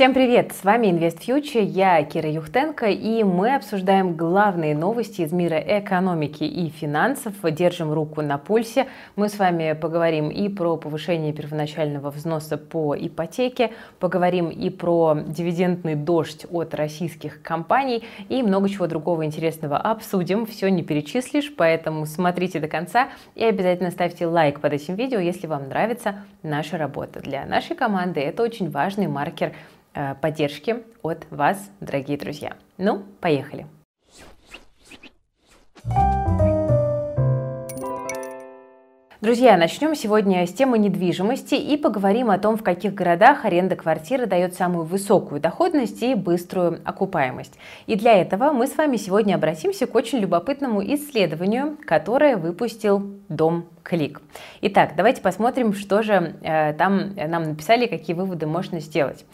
Всем привет! С вами Invest Future, я Кира Юхтенко, и мы обсуждаем главные новости из мира экономики и финансов, держим руку на пульсе. Мы с вами поговорим и про повышение первоначального взноса по ипотеке, поговорим и про дивидендный дождь от российских компаний и много чего другого интересного обсудим. Все не перечислишь, поэтому смотрите до конца и обязательно ставьте лайк под этим видео, если вам нравится наша работа. Для нашей команды это очень важный маркер поддержки от вас, дорогие друзья. Ну, поехали! Друзья, начнем сегодня с темы недвижимости и поговорим о том, в каких городах аренда квартиры дает самую высокую доходность и быструю окупаемость. И для этого мы с вами сегодня обратимся к очень любопытному исследованию, которое выпустил Дом Клик. Итак, давайте посмотрим, что же э, там нам написали, какие выводы можно сделать.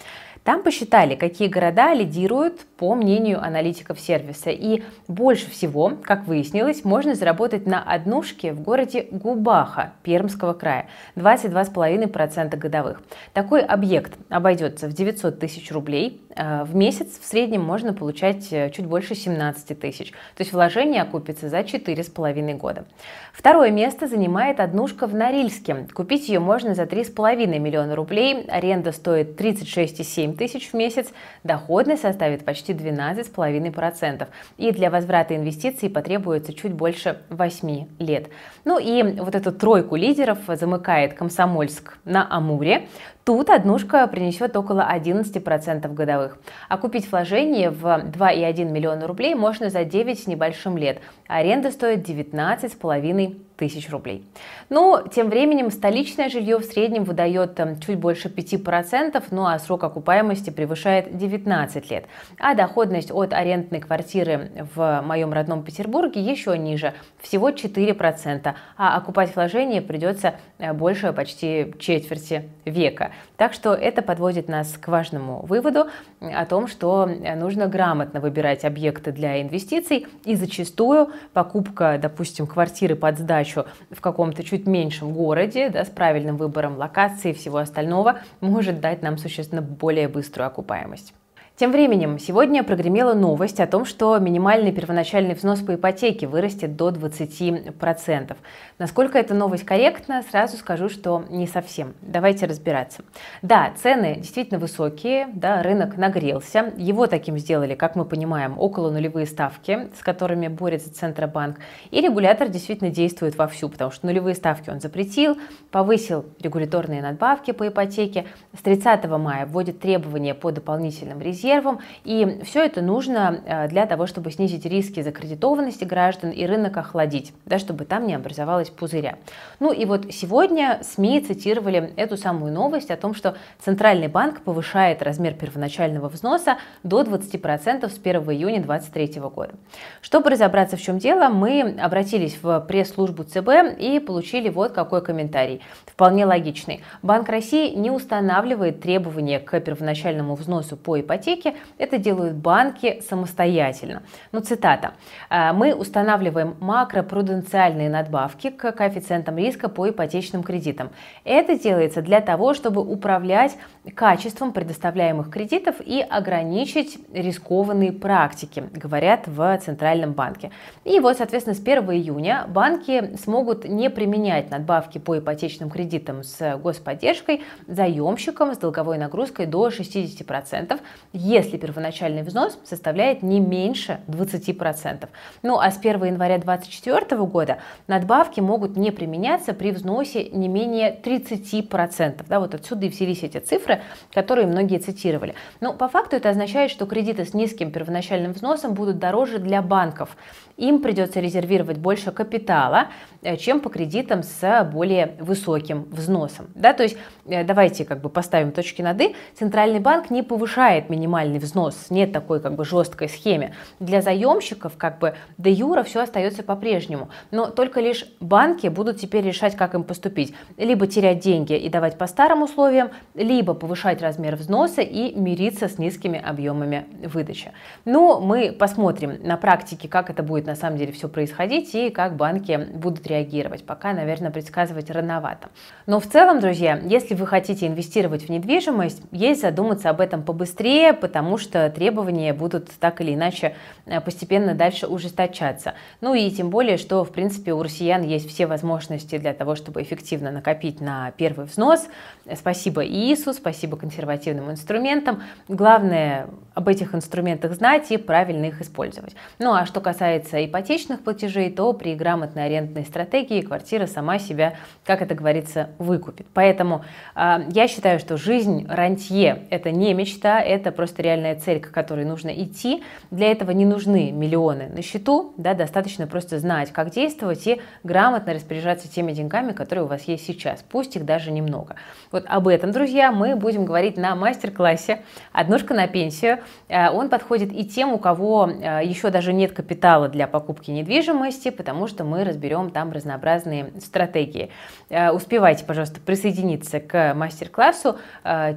Там посчитали, какие города лидируют по мнению аналитиков сервиса. И больше всего, как выяснилось, можно заработать на однушке в городе Губаха Пермского края. 22,5% годовых. Такой объект обойдется в 900 тысяч рублей. Э, в месяц в среднем можно получать э, чуть больше 17 тысяч. То есть вложение окупится за 4,5 года. Второе место занимает однушка в Норильске. Купить ее можно за 3,5 миллиона рублей. Аренда стоит 36,7 тысяч в месяц, доходность составит почти 12,5%. И для возврата инвестиций потребуется чуть больше 8 лет. Ну и вот эту тройку лидеров замыкает Комсомольск на Амуре. Тут однушка принесет около 11% годовых. А купить вложение в 2,1 миллиона рублей можно за 9 с небольшим лет. Аренда стоит 19,5 тысяч рублей. Ну, тем временем столичное жилье в среднем выдает там, чуть больше 5%, ну а срок окупаемости превышает 19 лет. А доходность от арендной квартиры в моем родном Петербурге еще ниже, всего 4%, а окупать вложение придется э, больше почти четверти века. Так что это подводит нас к важному выводу о том, что нужно грамотно выбирать объекты для инвестиций и зачастую покупка, допустим, квартиры под сдачу в каком-то чуть меньшем городе да, с правильным выбором локации и всего остального может дать нам существенно более быструю окупаемость. Тем временем, сегодня прогремела новость о том, что минимальный первоначальный взнос по ипотеке вырастет до 20%. Насколько эта новость корректна, сразу скажу, что не совсем. Давайте разбираться. Да, цены действительно высокие, да, рынок нагрелся. Его таким сделали, как мы понимаем, около нулевые ставки, с которыми борется Центробанк. И регулятор действительно действует вовсю, потому что нулевые ставки он запретил, повысил регуляторные надбавки по ипотеке. С 30 мая вводит требования по дополнительным резервам резервом. И все это нужно э, для того, чтобы снизить риски закредитованности граждан и рынок охладить, да, чтобы там не образовалась пузыря. Ну и вот сегодня СМИ цитировали эту самую новость о том, что Центральный банк повышает размер первоначального взноса до 20% с 1 июня 2023 года. Чтобы разобраться, в чем дело, мы обратились в пресс-службу ЦБ и получили вот какой комментарий. Вполне логичный. Банк России не устанавливает требования к первоначальному взносу по ипотеке, ипотеки, это делают банки самостоятельно. Ну, цитата. «Э, Мы устанавливаем макропруденциальные надбавки к коэффициентам риска по ипотечным кредитам. Это делается для того, чтобы управлять качеством предоставляемых кредитов и ограничить рискованные практики, говорят в Центральном банке. И вот, соответственно, с 1 июня банки смогут не применять надбавки по ипотечным кредитам с господдержкой заемщикам с долговой нагрузкой до 60%, если первоначальный взнос составляет не меньше 20%. Ну а с 1 января 2024 года надбавки могут не применяться при взносе не менее 30%. Да, вот отсюда и взялись эти цифры, которые многие цитировали. Но по факту это означает, что кредиты с низким первоначальным взносом будут дороже для банков им придется резервировать больше капитала, э, чем по кредитам с более высоким взносом. Да, то есть э, давайте как бы поставим точки над «и». Центральный банк не повышает минимальный взнос, нет такой как бы жесткой схеме. Для заемщиков как бы де юра все остается по-прежнему, но только лишь банки будут теперь решать, как им поступить. Либо терять деньги и давать по старым условиям, либо повышать размер взноса и мириться с низкими объемами выдачи. Ну, мы посмотрим на практике, как это будет на самом деле все происходить и как банки будут реагировать. Пока, наверное, предсказывать рановато. Но в целом, друзья, если вы хотите инвестировать в недвижимость, есть задуматься об этом побыстрее, потому что требования будут так или иначе э, постепенно дальше ужесточаться. Ну и тем более, что, в принципе, у россиян есть все возможности для того, чтобы эффективно накопить на первый взнос. Спасибо ИИСу, спасибо консервативным инструментам. Главное об этих инструментах знать и правильно их использовать. Ну а что касается ипотечных платежей, то при грамотной арендной стратегии квартира сама себя, как это говорится, выкупит. Поэтому э, я считаю, что жизнь рантье – это не мечта, это просто реальная цель, к которой нужно идти. Для этого не нужны миллионы на счету, да, достаточно просто знать, как действовать и грамотно распоряжаться теми деньгами, которые у вас есть сейчас, пусть их даже немного. Вот об этом, друзья, мы будем говорить на мастер-классе «Однушка на пенсию». Э, он подходит и тем, у кого э, еще даже нет капитала для покупки недвижимости, потому что мы разберем там разнообразные стратегии. Э, успевайте, пожалуйста, присоединиться к мастер-классу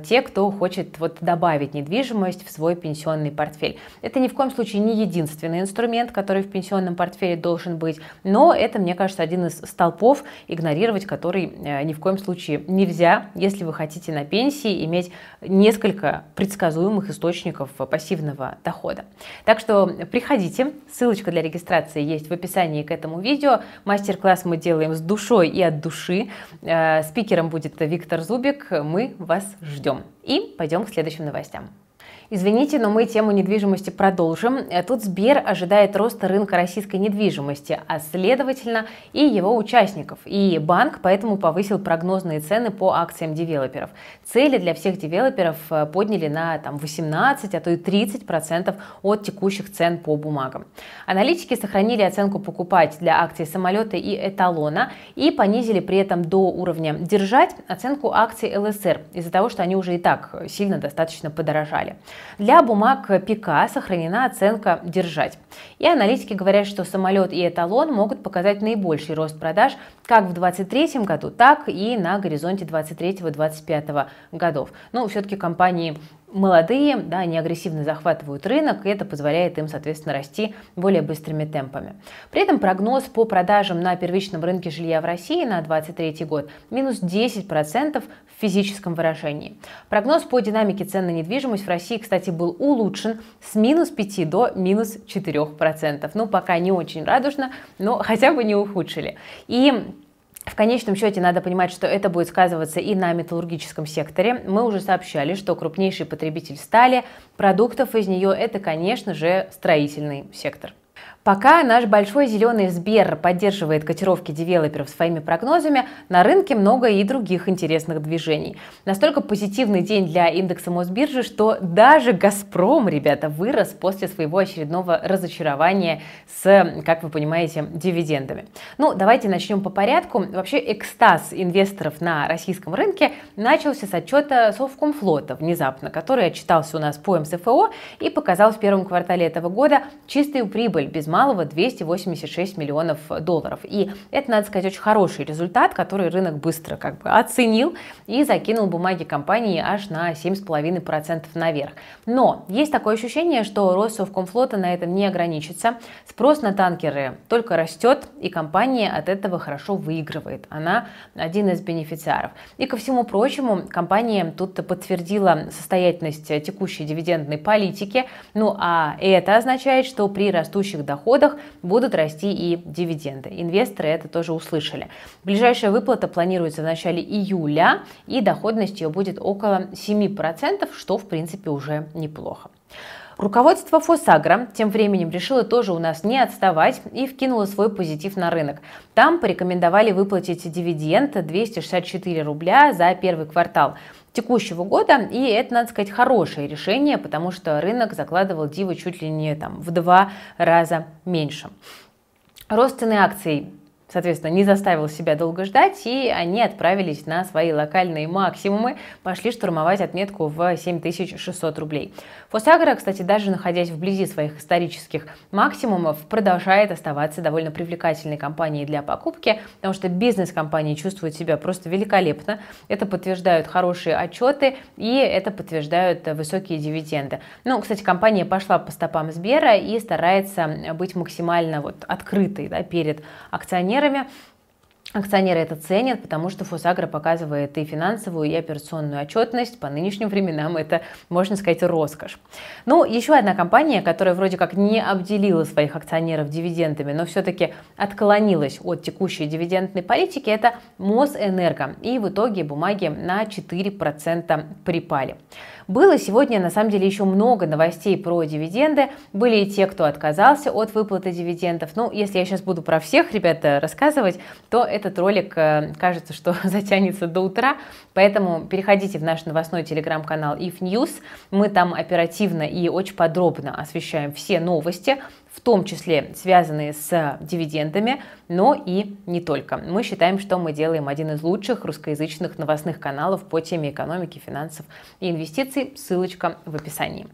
те, кто хочет вот добавить недвижимость в свой пенсионный портфель. Это ни в коем случае не единственный инструмент, который в пенсионном портфеле должен быть, но это, мне кажется, один из столпов, игнорировать который ни в коем случае нельзя, если вы хотите на пенсии иметь несколько предсказуемых источников пассивного дохода. Так что приходите, ссылочка для регистрации есть в описании к этому видео. Мастер-класс мы делаем с душой и от души. Э, спикером будет Виктор Зубик. Мы вас ждем. И пойдем к следующим новостям. Извините, но мы тему недвижимости продолжим. Э, тут Сбер ожидает роста рынка российской недвижимости, а следовательно и его участников. И банк поэтому повысил прогнозные цены по акциям девелоперов. Цели для всех девелоперов э, подняли на там, 18, а то и 30 процентов от текущих цен по бумагам. Аналитики сохранили оценку покупать для акций самолета и эталона и понизили при этом до уровня держать оценку акций ЛСР из-за того, что они уже и так сильно достаточно подорожали. Для бумаг ПК сохранена оценка «держать». И аналитики говорят, что самолет и эталон могут показать наибольший рост продаж как в 2023 году, так и на горизонте 2023-2025 годов. Но все-таки компании молодые, да, они агрессивно захватывают рынок, и это позволяет им, соответственно, расти более быстрыми темпами. При этом прогноз по продажам на первичном рынке жилья в России на 2023 год минус 10% в физическом выражении. Прогноз по динамике цен на недвижимость в России, кстати, был улучшен с минус 5 до минус 4%. Ну, пока не очень радужно, но хотя бы не ухудшили. И в конечном счете надо понимать, что это будет сказываться и на металлургическом секторе. Мы уже сообщали, что крупнейший потребитель стали, продуктов из нее это, конечно же, строительный сектор. Пока наш большой зеленый Сбер поддерживает котировки девелоперов своими прогнозами, на рынке много и других интересных движений. Настолько позитивный день для индекса Мосбиржи, что даже Газпром, ребята, вырос после своего очередного разочарования с, как вы понимаете, дивидендами. Ну, давайте начнем по порядку. Вообще экстаз инвесторов на российском рынке начался с отчета Совкомфлота внезапно, который отчитался у нас по МСФО и показал в первом квартале этого года чистую прибыль без малого 286 миллионов долларов. И это, надо сказать, очень хороший результат, который рынок быстро как бы оценил и закинул бумаги компании аж на 7,5% наверх. Но есть такое ощущение, что рост Совкомфлота на этом не ограничится. Спрос на танкеры только растет, и компания от этого хорошо выигрывает. Она один из бенефициаров. И ко всему прочему, компания тут подтвердила состоятельность текущей дивидендной политики. Ну а это означает, что при растущих доходах доходах будут расти и дивиденды. Инвесторы это тоже услышали. Ближайшая выплата планируется в начале июля, и доходность ее будет около 7%, что в принципе уже неплохо. Руководство Фосагро тем временем решило тоже у нас не отставать и вкинуло свой позитив на рынок. Там порекомендовали выплатить дивиденд 264 рубля за первый квартал текущего года, и это, надо сказать, хорошее решение, потому что рынок закладывал дивы чуть ли не там, в два раза меньше. Рост цены акций соответственно, не заставил себя долго ждать, и они отправились на свои локальные максимумы, пошли штурмовать отметку в 7600 рублей. Фосагра, кстати, даже находясь вблизи своих исторических максимумов, продолжает оставаться довольно привлекательной компанией для покупки, потому что бизнес-компании чувствуют себя просто великолепно. Это подтверждают хорошие отчеты и это подтверждают высокие дивиденды. Ну, кстати, компания пошла по стопам Сбера и старается быть максимально вот открытой да, перед акционерами. Акционеры это ценят, потому что Фосагра показывает и финансовую, и операционную отчетность. По нынешним временам это, можно сказать, роскошь. Ну, еще одна компания, которая вроде как не обделила своих акционеров дивидендами, но все-таки отклонилась от текущей дивидендной политики, это Мосэнерго. И в итоге бумаги на 4% припали. Было сегодня, на самом деле, еще много новостей про дивиденды. Были и те, кто отказался от выплаты дивидендов. Ну, если я сейчас буду про всех, ребята, рассказывать, то этот ролик, э, кажется, что затянется до утра. Поэтому переходите в наш новостной телеграм-канал If News. Мы там оперативно и очень подробно освещаем все новости, в том числе связанные с дивидендами, но и не только. Мы считаем, что мы делаем один из лучших русскоязычных новостных каналов по теме экономики, финансов и инвестиций. Ссылочка в описании.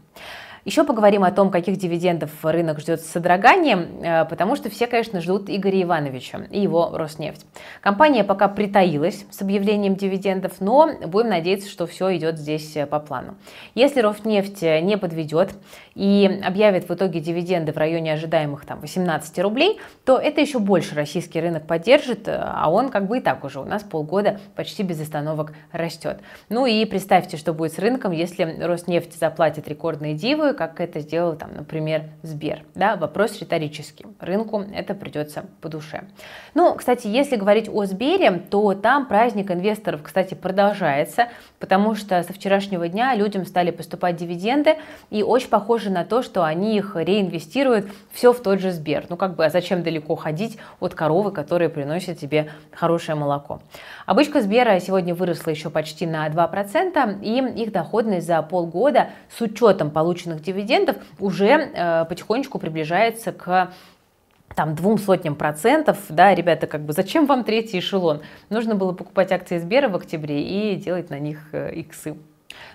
Еще поговорим о том, каких дивидендов рынок ждет с содроганием, э, потому что все, конечно, ждут Игоря Ивановича и его Роснефть. Компания пока притаилась с объявлением дивидендов, но будем надеяться, что все идет здесь э, по плану. Если Роснефть э, не подведет и объявит в итоге дивиденды в районе ожидаемых там 18 рублей, то это еще больше российский рынок поддержит, а он как бы и так уже у нас полгода почти без остановок растет. Ну и представьте, что будет с рынком, если Роснефть заплатит рекордные дивы, как это сделал, там, например, Сбер. Да, вопрос риторический. Рынку это придется по душе. Ну, кстати, если говорить о Сбере, то там праздник инвесторов, кстати, продолжается, потому что со вчерашнего дня людям стали поступать дивиденды, и очень похоже на то, что они их реинвестируют все в тот же Сбер. Ну, как бы, а зачем далеко ходить от коровы, которая приносит тебе хорошее молоко? Обычка Сбера сегодня выросла еще почти на 2%, и их доходность за полгода с учетом полученных дивидендов уже э, потихонечку приближается к там двум сотням процентов, да, ребята, как бы зачем вам третий эшелон? Нужно было покупать акции Сбера в октябре и делать на них э, иксы.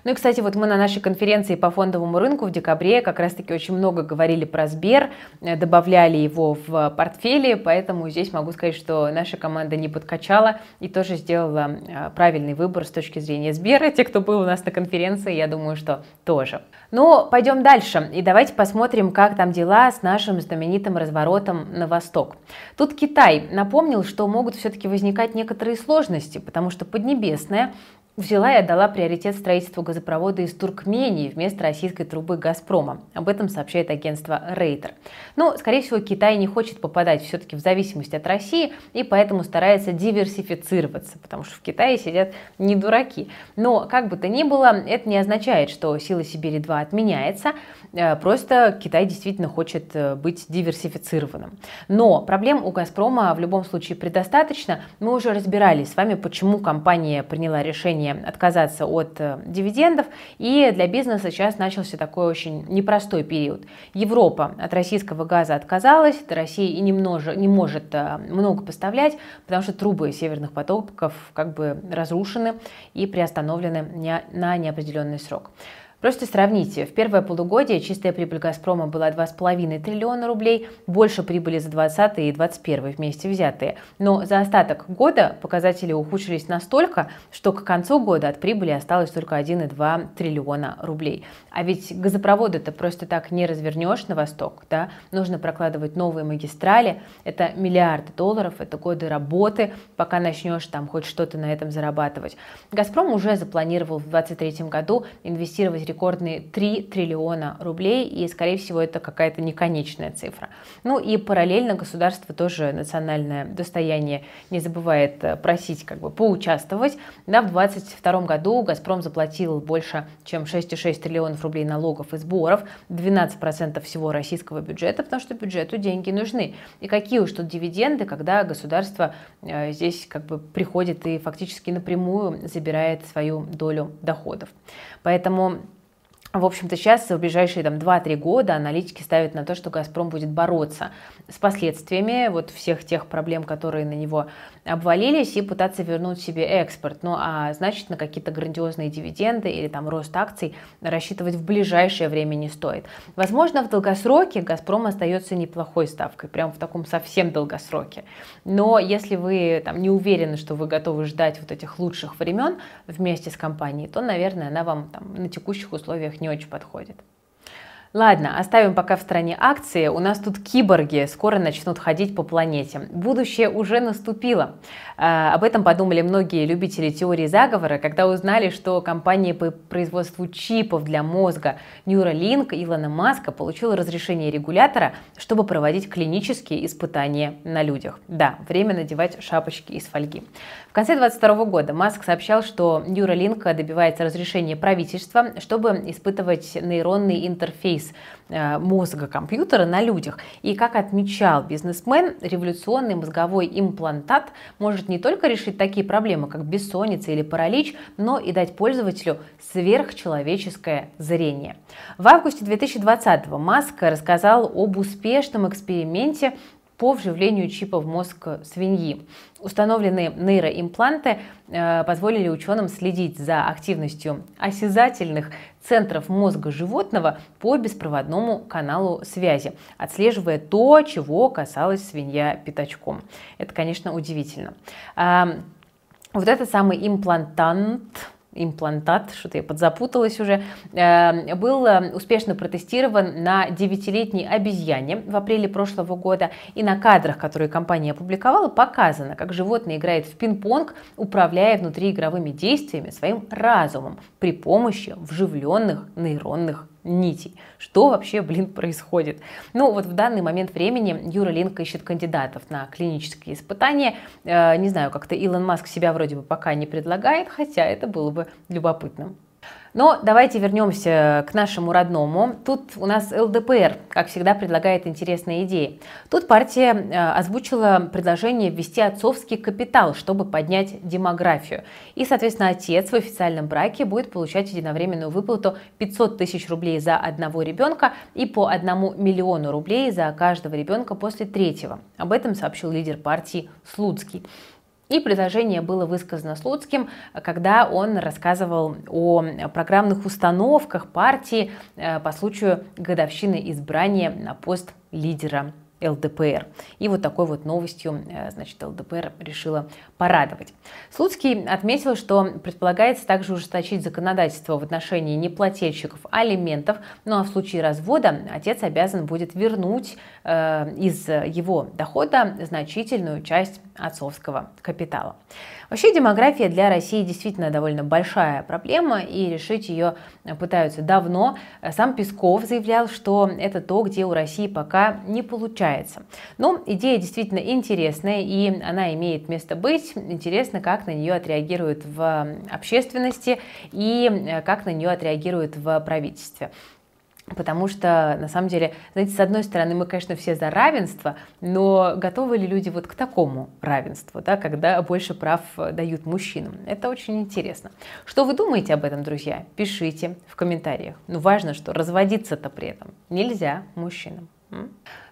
Ну и, кстати, вот мы на нашей конференции по фондовому рынку в декабре как раз-таки очень много говорили про Сбер, э, добавляли его в портфели, поэтому здесь могу сказать, что наша команда не подкачала и тоже сделала э, правильный выбор с точки зрения Сбера. Те, кто был у нас на конференции, я думаю, что тоже. Но пойдем дальше и давайте посмотрим, как там дела с нашим знаменитым разворотом на восток. Тут Китай напомнил, что могут все-таки возникать некоторые сложности, потому что Поднебесная взяла и отдала приоритет строительству газопровода из Туркмении вместо российской трубы «Газпрома». Об этом сообщает агентство Рейтер. Но, скорее всего, Китай не хочет попадать все-таки в зависимость от России и поэтому старается диверсифицироваться, потому что в Китае сидят не дураки. Но, как бы то ни было, это не означает, что «Сила Сибири-2» отменяется, просто Китай действительно хочет э, быть диверсифицированным. Но проблем у «Газпрома» в любом случае предостаточно. Мы уже разбирались с вами, почему компания приняла решение отказаться от э, дивидендов, и для бизнеса сейчас начался такой очень непростой период. Европа от российского газа отказалась, Россия и немного, не может э, много поставлять, потому что трубы северных потоков как бы разрушены и приостановлены на неопределенный срок. Просто сравните. В первое полугодие чистая прибыль «Газпрома» была 2,5 триллиона рублей, больше прибыли за 2020 и 2021 вместе взятые. Но за остаток года показатели ухудшились настолько, что к концу года от прибыли осталось только 1,2 триллиона рублей. А ведь газопроводы-то просто так не развернешь на восток. Да? Нужно прокладывать новые магистрали. Это миллиарды долларов, это годы работы, пока начнешь там хоть что-то на этом зарабатывать. «Газпром» уже запланировал в 2023 году инвестировать рекордные 3 триллиона рублей, и, скорее всего, это какая-то неконечная цифра. Ну и параллельно государство тоже национальное достояние не забывает э, просить как бы поучаствовать. Да, в 2022 году «Газпром» заплатил больше, чем 6,6 триллионов рублей налогов и сборов, 12% всего российского бюджета, потому что бюджету деньги нужны. И какие уж тут дивиденды, когда государство э, здесь как бы приходит и фактически напрямую забирает свою долю доходов. Поэтому в общем-то, сейчас в ближайшие там, 2-3 года аналитики ставят на то, что «Газпром» будет бороться с последствиями вот всех тех проблем, которые на него обвалились, и пытаться вернуть себе экспорт. Ну, а значит, на какие-то грандиозные дивиденды или там рост акций рассчитывать в ближайшее время не стоит. Возможно, в долгосроке «Газпром» остается неплохой ставкой, прям в таком совсем долгосроке. Но если вы там не уверены, что вы готовы ждать вот этих лучших времен вместе с компанией, то, наверное, она вам там на текущих условиях не очень подходит. Ладно, оставим пока в стороне акции. У нас тут киборги скоро начнут ходить по планете. Будущее уже наступило. А, об этом подумали многие любители теории заговора, когда узнали, что компания по производству чипов для мозга Neuralink Илона Маска получила разрешение регулятора, чтобы проводить клинические испытания на людях. Да, время надевать шапочки из фольги. В конце 2022 года Маск сообщал, что Neuralink добивается разрешения правительства, чтобы испытывать нейронный интерфейс э, мозга компьютера на людях. И как отмечал бизнесмен, революционный мозговой имплантат может не только решить такие проблемы, как бессонница или паралич, но и дать пользователю сверхчеловеческое зрение. В августе 2020 Маск рассказал об успешном эксперименте по вживлению чипа в мозг свиньи. Установленные нейроимпланты э, позволили ученым следить за активностью осязательных центров мозга животного по беспроводному каналу связи, отслеживая то, чего касалась свинья пятачком. Это, конечно, удивительно. Вот этот самый имплантант, имплантат, что-то я подзапуталась уже, э, был э, успешно протестирован на 9-летней обезьяне в апреле прошлого года. И на кадрах, которые компания опубликовала, показано, как животное играет в пинг-понг, управляя внутриигровыми действиями своим разумом при помощи вживленных нейронных нитей. Что вообще, блин, происходит? Ну, вот в данный момент времени Юра Линк ищет кандидатов на клинические испытания. Э, не знаю, как-то Илон Маск себя вроде бы пока не предлагает, хотя это было бы любопытно. Но давайте вернемся к нашему родному. Тут у нас ЛДПР, как всегда, предлагает интересные идеи. Тут партия э, озвучила предложение ввести отцовский капитал, чтобы поднять демографию. И, соответственно, отец в официальном браке будет получать единовременную выплату 500 тысяч рублей за одного ребенка и по одному миллиону рублей за каждого ребенка после третьего. Об этом сообщил лидер партии Слуцкий. И предложение было высказано Слуцким, когда он рассказывал о программных установках партии э, по случаю годовщины избрания на пост лидера ЛДПР. И вот такой вот новостью, э, значит, ЛДПР решила порадовать. Слуцкий отметил, что предполагается также ужесточить законодательство в отношении неплательщиков алиментов, ну а в случае развода отец обязан будет вернуть э, из его дохода значительную часть отцовского капитала. Вообще демография для России действительно довольно большая проблема, и решить ее пытаются давно. Сам Песков заявлял, что это то, где у России пока не получается. Но идея действительно интересная, и она имеет место быть. Интересно, как на нее отреагируют в общественности и как на нее отреагируют в правительстве. Потому что, на самом деле, знаете, с одной стороны, мы, конечно, все за равенство, но готовы ли люди вот к такому равенству, да, когда больше прав дают мужчинам? Это очень интересно. Что вы думаете об этом, друзья? Пишите в комментариях. Ну, важно, что разводиться-то при этом нельзя мужчинам.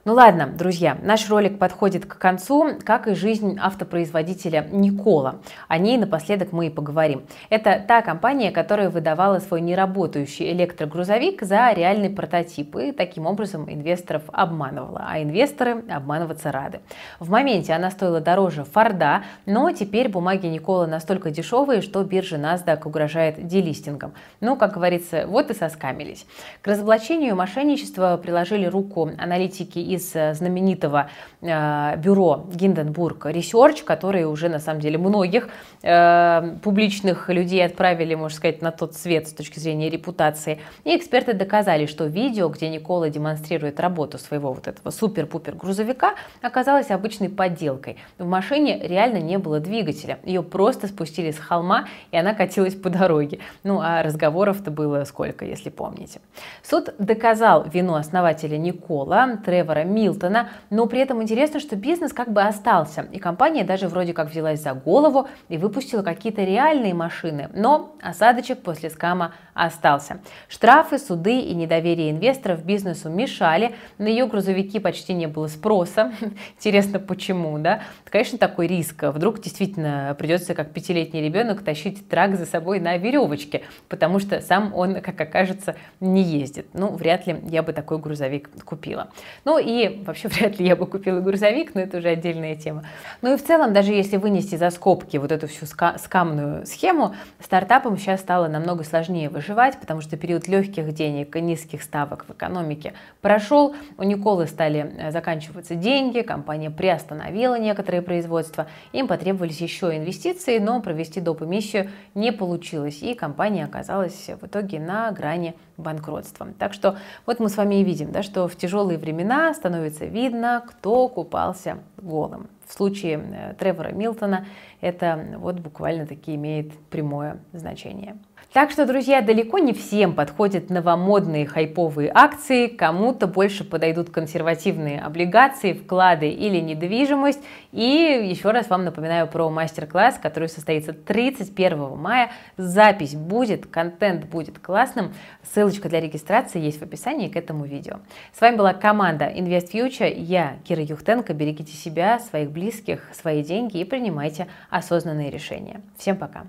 Ну ладно, друзья, наш ролик подходит к концу, как и жизнь автопроизводителя Никола. О ней напоследок мы и поговорим. Это та компания, которая выдавала свой неработающий электрогрузовик за реальный прототип и таким образом инвесторов обманывала, а инвесторы обманываться рады. В моменте она стоила дороже Форда, но теперь бумаги Никола настолько дешевые, что биржа NASDAQ угрожает делистингом. Ну, как говорится, вот и соскамились. К разоблачению мошенничества приложили руку аналитики из э, знаменитого э, бюро Гинденбург Research, которые уже на самом деле многих э, публичных людей отправили, можно сказать, на тот свет с точки зрения репутации. И эксперты доказали, что видео, где Никола демонстрирует работу своего вот этого супер-пупер грузовика, оказалось обычной подделкой. В машине реально не было двигателя. Ее просто спустили с холма, и она катилась по дороге. Ну, а разговоров-то было сколько, если помните. Суд доказал вину основателя Никола, Тревора Тревора Милтона, но при этом интересно, что бизнес как бы остался, и компания даже вроде как взялась за голову и выпустила какие-то реальные машины, но осадочек после скама остался. Штрафы, суды и недоверие инвесторов бизнесу мешали, на ее грузовики почти не было спроса. Интересно, почему, да? Конечно, такой риск. Вдруг действительно придется, как пятилетний ребенок, тащить трак за собой на веревочке, потому что сам он, как окажется, не ездит. Ну, вряд ли я бы такой грузовик купила. Ну вообще вряд ли я бы купила грузовик, но это уже отдельная тема. Ну и в целом, даже если вынести за скобки вот эту всю скамную схему, стартапам сейчас стало намного сложнее выживать, потому что период легких денег и низких ставок в экономике прошел, у Николы стали э, заканчиваться деньги, компания приостановила некоторые производства, им потребовались еще инвестиции, но провести доп. эмиссию не получилось, и компания оказалась в итоге на грани банкротства. Так что вот мы с вами и видим, да, что в тяжелые времена становится видно, кто купался голым. В случае э, Тревора Милтона это вот буквально таки имеет прямое значение. Так что, друзья, далеко не всем подходят новомодные хайповые акции, кому-то больше подойдут консервативные облигации, вклады или недвижимость. И еще раз вам напоминаю про мастер-класс, который состоится 31 мая. Запись будет, контент будет классным. Ссылочка для регистрации есть в описании к этому видео. С вами была команда Invest Future. Я Кира Юхтенко. Берегите себя, своих близких, свои деньги и принимайте осознанные решения. Всем пока!